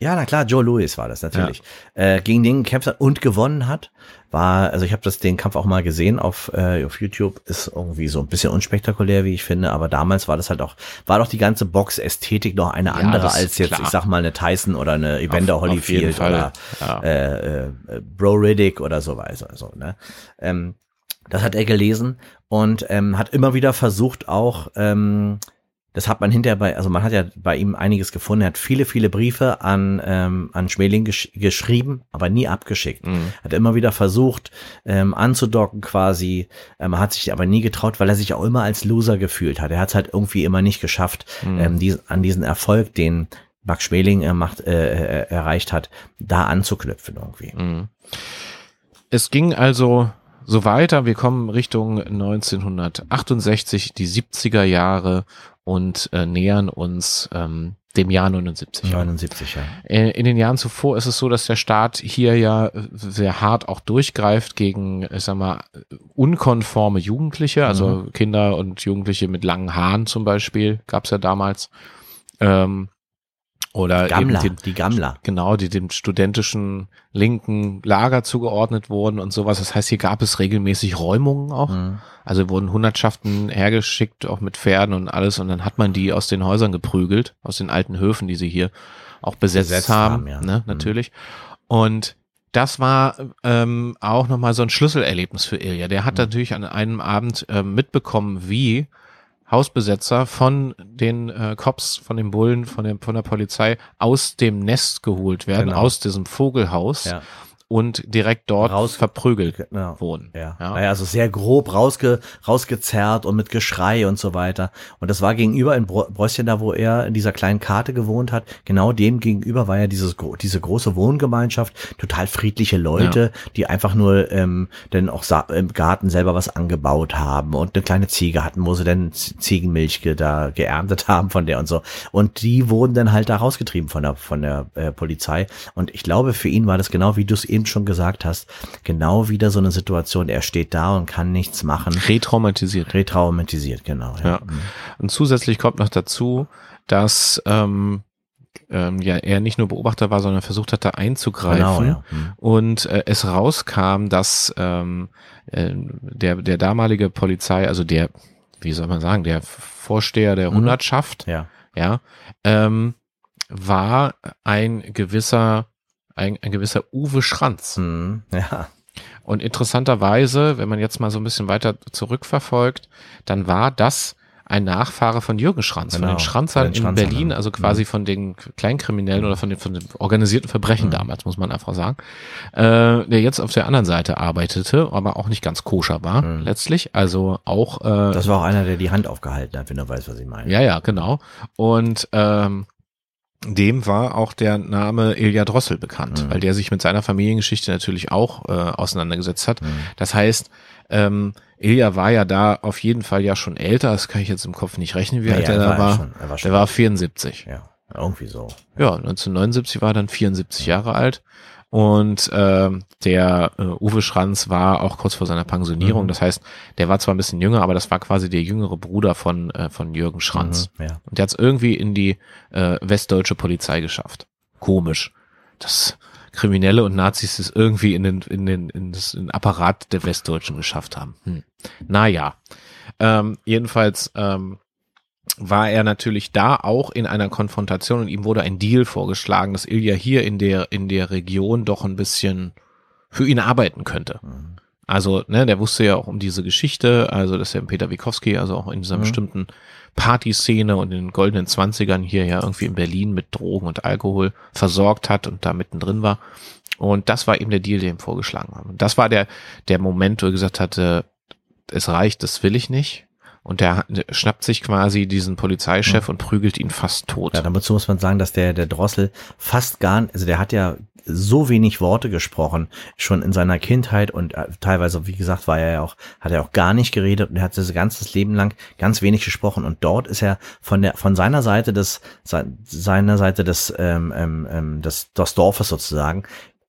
ja, na klar, Joe Louis war das natürlich. Äh, gegen den gekämpft hat und gewonnen hat. War, also ich habe das den Kampf auch mal gesehen auf, äh, auf YouTube. Ist irgendwie so ein bisschen unspektakulär, wie ich finde. Aber damals war das halt auch, war doch die ganze Box-Ästhetik noch eine Ja, andere als jetzt, klar. ich sag mal, eine Tyson oder eine Evander Auf- Holyfield oder ja. äh, äh, Bro Riddick oder so weiter. So, ne? ähm, das hat er gelesen und ähm, hat immer wieder versucht auch, ähm, das hat man hinterher bei, also man hat ja bei ihm einiges gefunden, er hat viele, viele Briefe an, ähm, an Schmeling gesch geschrieben, aber nie abgeschickt. Mhm. Hat immer wieder versucht, ähm, anzudocken quasi, ähm, hat sich aber nie getraut, weil er sich auch immer als Loser gefühlt hat. Er hat es halt irgendwie immer nicht geschafft, Mhm. ähm, dies, an diesen Erfolg, den Max Schmeling äh, macht, äh, äh, erreicht hat, da anzuknüpfen irgendwie. Mhm. Es ging also so weiter. Wir kommen Richtung 1968, die 70er Jahre und äh, nähern uns ähm, dem Jahr 79. 79, ja. Äh, In den Jahren zuvor ist es so, dass der Staat hier ja äh, sehr hart auch durchgreift gegen, ich sag mal, unkonforme Jugendliche, also Kinder und Jugendliche mit langen Haaren zum Beispiel, gab's ja damals. Ähm, oder Gammler, eben den, die Gammler. genau, die dem studentischen linken Lager zugeordnet wurden und sowas. Das heißt, hier gab es regelmäßig Räumungen auch. Mhm. Also wurden Hundertschaften hergeschickt, auch mit Pferden und alles. Und dann hat man die aus den Häusern geprügelt, aus den alten Höfen, die sie hier auch besetzt, Besetzt haben, haben, ja. ne, Mhm. natürlich. Und das war ähm, auch nochmal so ein Schlüsselerlebnis für Ilja. Der hat Mhm. natürlich an einem Abend ähm, mitbekommen, wie Hausbesetzer von den äh, Cops, von den Bullen, von, dem, von der Polizei aus dem Nest geholt werden, Genau. aus diesem Vogelhaus Ja. Und direkt dort Raus- verprügelt Genau. wurden. Ja. Ja. Naja, also sehr grob rausge, rausgezerrt und mit Geschrei und so weiter. Und das war gegenüber in Brösschen, da wo er in dieser kleinen Karte gewohnt hat, genau dem gegenüber war ja dieses, diese große Wohngemeinschaft, total friedliche Leute, die einfach nur ähm, dann auch im Garten selber was angebaut haben und eine kleine Ziege hatten, wo sie dann Ziegenmilch ge da geerntet haben von der und so. Und die wurden dann halt da rausgetrieben von der, von der äh, Polizei. Und ich glaube, für ihn war das genau, wie du es eben schon gesagt hast, genau wieder so eine Situation. Er steht da und kann nichts machen. Retraumatisiert. Retraumatisiert, genau. Ja. Und zusätzlich kommt noch dazu, dass ähm, ähm, ja er nicht nur Beobachter war, sondern versucht hatte einzugreifen. Genau, ja. Hm. Und äh, es rauskam, dass ähm, äh, der, der damalige Polizei, also der, wie soll man sagen, der Vorsteher der Mhm. Hundertschaft, Ja. ja, ähm, war ein gewisser, ein, ein gewisser Uwe Schranz. Hm. Ja. Und interessanterweise, wenn man jetzt mal so ein bisschen weiter zurückverfolgt, dann war das ein Nachfahre von Jürgen Schranz, von Genau, den Schranzern von den in Schranzern, Berlin, ja. also quasi von den Kleinkriminellen oder von den, von den organisierten Verbrechen Mhm. damals, muss man einfach sagen, äh, der jetzt auf der anderen Seite arbeitete, aber auch nicht ganz koscher war, Mhm. letztlich. Also auch äh, Das war auch einer, der die Hand aufgehalten hat, wenn du weißt, was ich meine. ja, ja, genau. Und ähm, dem war auch der Name Ilja Drossel bekannt, Mhm. weil der sich mit seiner Familiengeschichte natürlich auch äh, auseinandergesetzt hat. Hm. Das heißt, ähm, Ilja war ja da auf jeden Fall ja schon älter, das kann ich jetzt im Kopf nicht rechnen, wie alt Naja, er da war war. schon- er war schon- der war 74. Ja, irgendwie so. Ja, 1979 war er dann 74 Jahre alt. Und ähm, der äh, Uwe Schranz war auch kurz vor seiner Pensionierung. Mhm. Das heißt, der war zwar ein bisschen jünger, aber das war quasi der jüngere Bruder von, äh, von Jürgen Schranz. Mhm, ja. Und der hat es irgendwie in die äh, westdeutsche Polizei geschafft. Komisch. Das Kriminelle und Nazis es irgendwie in den, in den, in das in den Apparat der Westdeutschen geschafft haben. Hm. Naja. Ähm, jedenfalls ähm, war er natürlich da auch in einer Konfrontation und ihm wurde ein Deal vorgeschlagen, dass Ilja hier in der, in der Region doch ein bisschen für ihn arbeiten könnte. Mhm. Also, ne, der wusste ja auch um diese Geschichte, also dass er Peter Wikowski, also auch in dieser Mhm. bestimmten Partyszene und in den goldenen Zwanzigern hier ja irgendwie in Berlin mit Drogen und Alkohol versorgt hat und da mittendrin war. Und das war eben der Deal, den ihm vorgeschlagen haben. Und das war der, der Moment, wo er gesagt hatte, es reicht, das will ich nicht. Und der, schnappt sich quasi diesen Polizeichef und prügelt ihn fast tot. Ja, dazu muss man sagen, dass der, der Drossel fast gar, nicht- also der hat ja so wenig Worte gesprochen, schon in seiner Kindheit und äh, teilweise, wie gesagt, war er ja auch, hat er auch gar nicht geredet und er hat das ganzes Leben lang ganz wenig gesprochen und dort ist er von der, von seiner Seite des, se- seiner Seite des, ähm, ähm, ähm, des, des Dorfes sozusagen,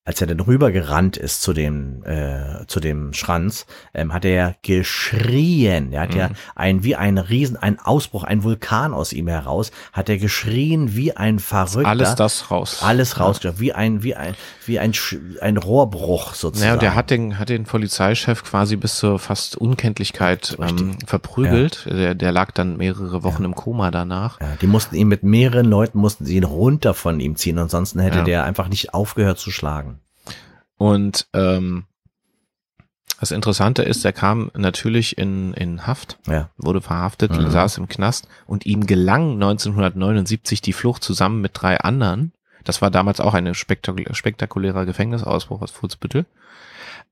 als er dann rübergerannt ist zu dem, äh, zu dem Schranz, ähm, hat er ja geschrien. Er hat ja ein, wie ein Riesen, ein Ausbruch, ein Vulkan aus ihm heraus, hat er geschrien wie ein Verrückter. Alles das raus. Alles rausgeschafft, wie ein, wie ein, wie ein, ein Rohrbruch sozusagen. Naja, und der hat den, hat den Polizeichef quasi bis zur fast Unkenntlichkeit ähm, verprügelt. Der, der lag dann mehrere Wochen im Koma danach. Ja, die mussten ihn mit mehreren Leuten, mussten sie ihn runter von ihm ziehen, ansonsten hätte Ja. der einfach nicht aufgehört zu schlagen. Und ähm, das Interessante ist, er kam natürlich in, in Haft, Ja. wurde verhaftet, Mhm. saß im Knast und ihm gelang 1979 die Flucht zusammen mit drei anderen. Das war damals auch ein spektakulä spektakulärer Gefängnisausbruch aus Furzbüttel.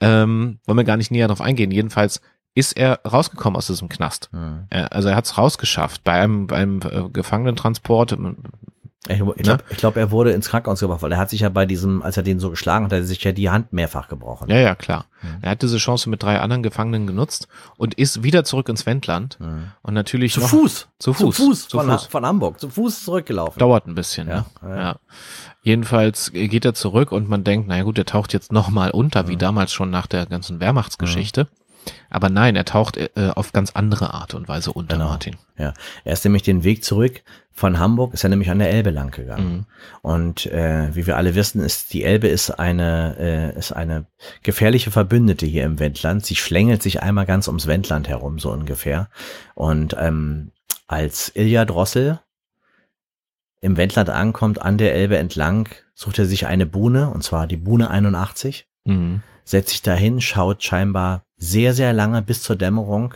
Ähm, wollen wir gar nicht näher darauf eingehen. Jedenfalls ist er rausgekommen aus diesem Knast. Hm. Er, also er hat es rausgeschafft. Bei einem, bei einem äh, Gefangenentransport, Ich, ich glaube, glaub, er wurde ins Krankenhaus gebracht, weil er hat sich ja bei diesem, als er den so geschlagen hat, hat er sich ja die Hand mehrfach gebrochen. ja, ja, klar. Mhm. Er hat diese Chance mit drei anderen Gefangenen genutzt und ist wieder zurück ins Wendland. Mhm. Und natürlich Zu noch, Fuß. Zu Fuß. Zu Fuß. Zu von, Fuß. von Hamburg. Zu Fuß zurückgelaufen. Dauert ein bisschen. Ja, ne? ja. ja. Jedenfalls geht er zurück und man denkt, naja gut, er taucht jetzt nochmal unter, wie Mhm. damals schon nach der ganzen Wehrmachtsgeschichte. Aber nein, er taucht äh, auf ganz andere Art und Weise unter, Genau. Martin. Ja, er ist nämlich den Weg zurück von Hamburg, ist er nämlich an der Elbe lang gegangen. Mhm. Und äh, wie wir alle wissen, ist die Elbe ist eine äh, ist eine gefährliche Verbündete hier im Wendland. Sie schlängelt sich einmal ganz ums Wendland herum so ungefähr. Und ähm, als Ilja Drossel im Wendland ankommt, an der Elbe entlang, sucht er sich eine Buhne, und zwar die Buhne 81 Mhm. setzt sich dahin, schaut scheinbar sehr, sehr lange bis zur Dämmerung.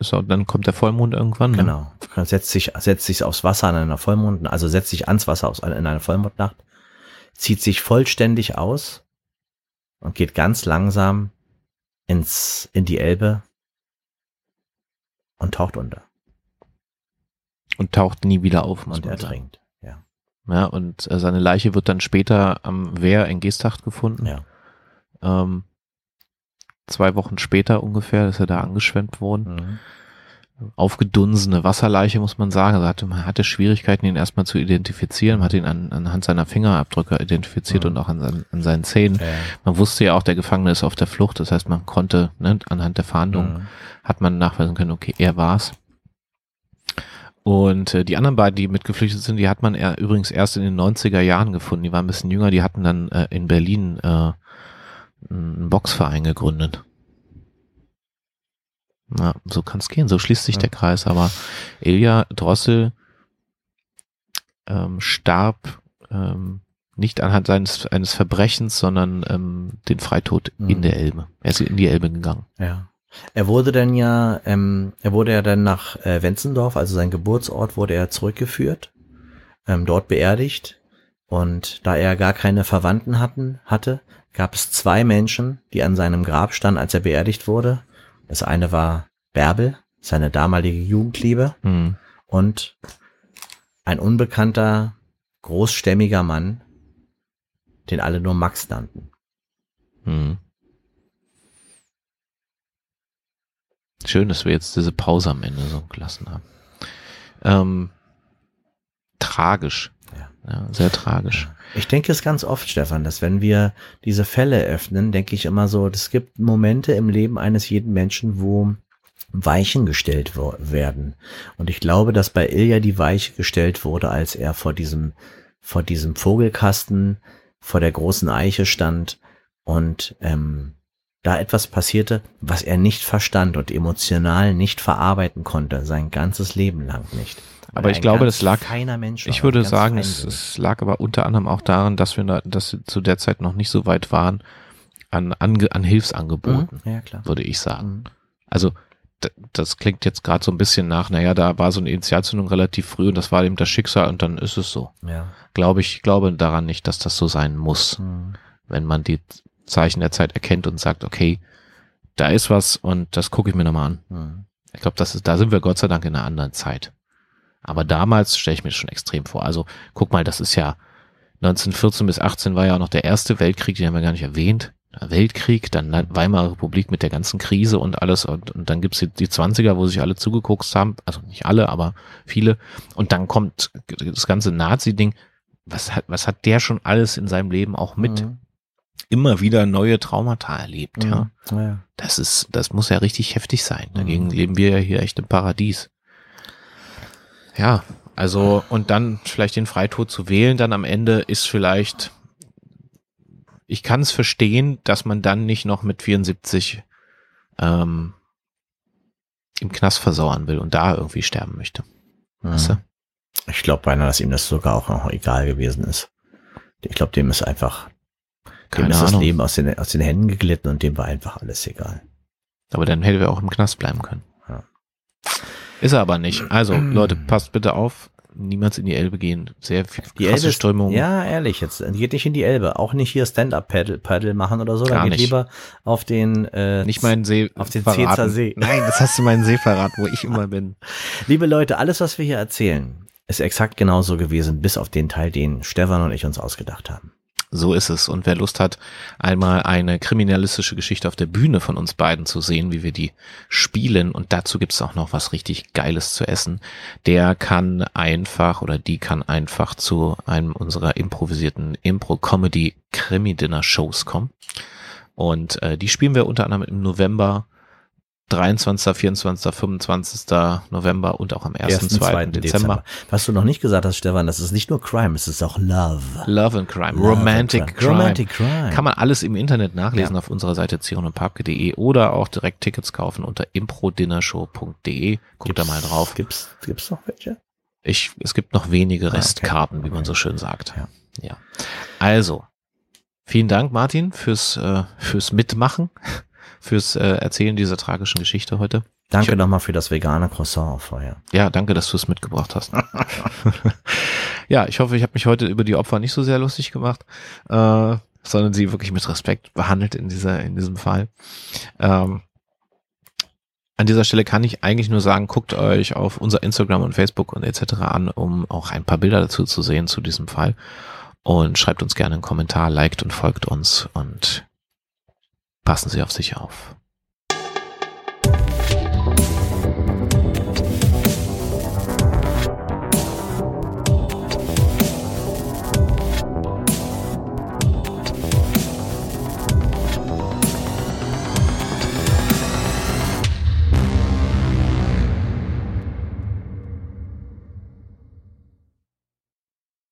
So, dann kommt der Vollmond irgendwann. Ne? Genau. Setzt sich, setzt sich aufs Wasser an einer Vollmond, also setzt sich ans Wasser aus, in einer Vollmondnacht, zieht sich vollständig aus und geht ganz langsam ins, in die Elbe und taucht unter. Und taucht nie wieder auf, muss und man ertrinkt, ja. Ja, und äh, seine Leiche wird dann später am Wehr in Geesthacht gefunden. Ja. Ähm, zwei Wochen später ungefähr ist er da angeschwemmt worden. Mhm. Aufgedunsene Wasserleiche, muss man sagen. Also hatte, man hatte Schwierigkeiten, ihn erstmal zu identifizieren. Man hat ihn an, anhand seiner Fingerabdrücke identifiziert mhm. und auch an, seinen, an seinen Zähnen. Ja. Man wusste ja auch, der Gefangene ist auf der Flucht. Das heißt, man konnte ne, anhand der Fahndung mhm. hat man nachweisen können, okay, er war's. Und äh, die anderen beiden, die mitgeflüchtet sind, die hat man er, übrigens erst in den 90er Jahren gefunden. Die waren ein bisschen jünger, die hatten dann äh, in Berlin äh, einen Boxverein gegründet. Na, so kann es gehen, so schließt sich ja. der Kreis. Aber Ilja Drossel ähm, starb ähm, nicht anhand seines eines Verbrechens, sondern ähm, den Freitod mhm. in der Elbe. Er ist in die Elbe gegangen. Ja. Er wurde dann ja, ähm, er wurde ja dann nach äh, Wenzendorf, also sein Geburtsort, wurde er zurückgeführt, ähm, dort beerdigt. Und da er gar keine Verwandten hatten, hatte, gab es zwei Menschen, die an seinem Grab standen, als er beerdigt wurde. Das eine war Bärbel, seine damalige Jugendliebe, mhm. und ein unbekannter, großstämmiger Mann, den alle nur Max nannten. Mhm. Schön, dass wir jetzt diese Pause am Ende so gelassen haben. Ähm, tragisch. Ja. sehr tragisch. Ich denke es ganz oft, Stefan, dass wenn wir diese Fälle öffnen, denke ich immer so, es gibt Momente im Leben eines jeden Menschen, wo Weichen gestellt werden. Und ich glaube, dass bei Ilja die Weiche gestellt wurde, als er vor diesem, vor diesem Vogelkasten, vor der großen Eiche stand und ähm, da etwas passierte, was er nicht verstand und emotional nicht verarbeiten konnte, sein ganzes Leben lang nicht. Aber ich glaube, das lag, ich würde sagen, es, es, lag aber unter anderem auch daran, dass wir, da, dass zu der Zeit noch nicht so weit waren an, an, an Hilfsangeboten, mhm, ja, klar. würde ich sagen. Mhm. Also das klingt jetzt gerade so ein bisschen nach, naja, da war so eine Initialzündung relativ früh und das war eben das Schicksal und dann ist es so. Ja. Glaube ich, glaube daran nicht, dass das so sein muss. Mhm. Wenn man die Zeichen der Zeit erkennt und sagt, okay, da ist was und das gucke ich mir nochmal an. Mhm. Ich glaube, das ist, da sind wir Gott sei Dank in einer anderen Zeit. Aber damals stelle ich mir das schon extrem vor. Also guck mal, das ist ja 1914 bis 18 war ja auch noch der erste Weltkrieg, den haben wir gar nicht erwähnt. Weltkrieg, dann Weimarer Republik mit der ganzen Krise und alles und, und dann gibt's die, die 20er, wo sich alle zugeguckt haben, also nicht alle, aber viele. Und dann kommt das ganze Nazi-Ding. Was hat, was hat der schon alles in seinem Leben auch mit mhm immer wieder neue Traumata erlebt, mhm. ja. ja. Das ist, das muss ja richtig heftig sein. Dagegen mhm. leben wir ja hier echt im Paradies. Ja, also, und dann vielleicht den Freitod zu wählen, dann am Ende ist vielleicht, ich kann es verstehen, dass man dann nicht noch mit 74 ähm, im Knast versauern will und da irgendwie sterben möchte. Mhm. Weißt du? Ich glaube beinahe, dass ihm das sogar auch noch egal gewesen ist. Ich glaube, dem ist einfach keine dem ist Ahnung. das Leben aus den, aus den Händen geglitten und dem war einfach alles egal. Aber dann hätte wir auch im Knast bleiben können. Ja. Ist er aber nicht. Also, Leute, passt bitte auf. Niemals in die Elbe gehen. Sehr viel die krasse Elbe Strömung. Ja, ehrlich, jetzt geht nicht in die Elbe. Auch nicht hier Stand-Up-Paddle machen oder so. Gar da geht nicht. lieber auf den äh, Nicht meinen See. Auf den Zezer See. Nein, das hast du meinen See verraten, wo ich immer bin. Liebe Leute, alles, was wir hier erzählen, ist exakt genauso gewesen, bis auf den Teil, den Stefan und ich uns ausgedacht haben. So ist es. Und wer Lust hat, einmal eine kriminalistische Geschichte auf der Bühne von uns beiden zu sehen, wie wir die spielen, und dazu gibt's auch noch was richtig Geiles zu essen, der kann einfach oder die kann einfach zu einem unserer improvisierten Impro-Comedy-Krimi-Dinner-Shows kommen. Und äh, die spielen wir unter anderem im November 23., 24., 25. November und auch am 1. 1. 2. Dezember. Dezember. Was du noch nicht gesagt hast, Stefan, das ist nicht nur Crime, es ist auch Love. Love and Crime. Love Romantic, and crime. crime. Romantic Crime. Kann man alles im Internet nachlesen ja. auf unserer Seite zionundpapke.de oder auch direkt Tickets kaufen unter improdinnershow.de. Guckt gibt's, da mal drauf. Gibt's, gibt's noch welche? Ich, es gibt noch wenige Restkarten, ah, okay. wie man so schön sagt. Ja. ja. Also, vielen Dank, Martin, fürs, äh, fürs Mitmachen. Fürs äh, Erzählen dieser tragischen Geschichte heute. Danke nochmal für das vegane Croissant vorher. Ja, danke, dass du es mitgebracht hast. ja, ich hoffe, ich habe mich heute über die Opfer nicht so sehr lustig gemacht, äh, sondern sie wirklich mit Respekt behandelt in dieser in diesem Fall. Ähm, an dieser Stelle kann ich eigentlich nur sagen, guckt euch auf unser Instagram und Facebook und etc. an, um auch ein paar Bilder dazu zu sehen zu diesem Fall. Und schreibt uns gerne einen Kommentar, liked und folgt uns und passen Sie auf sich auf.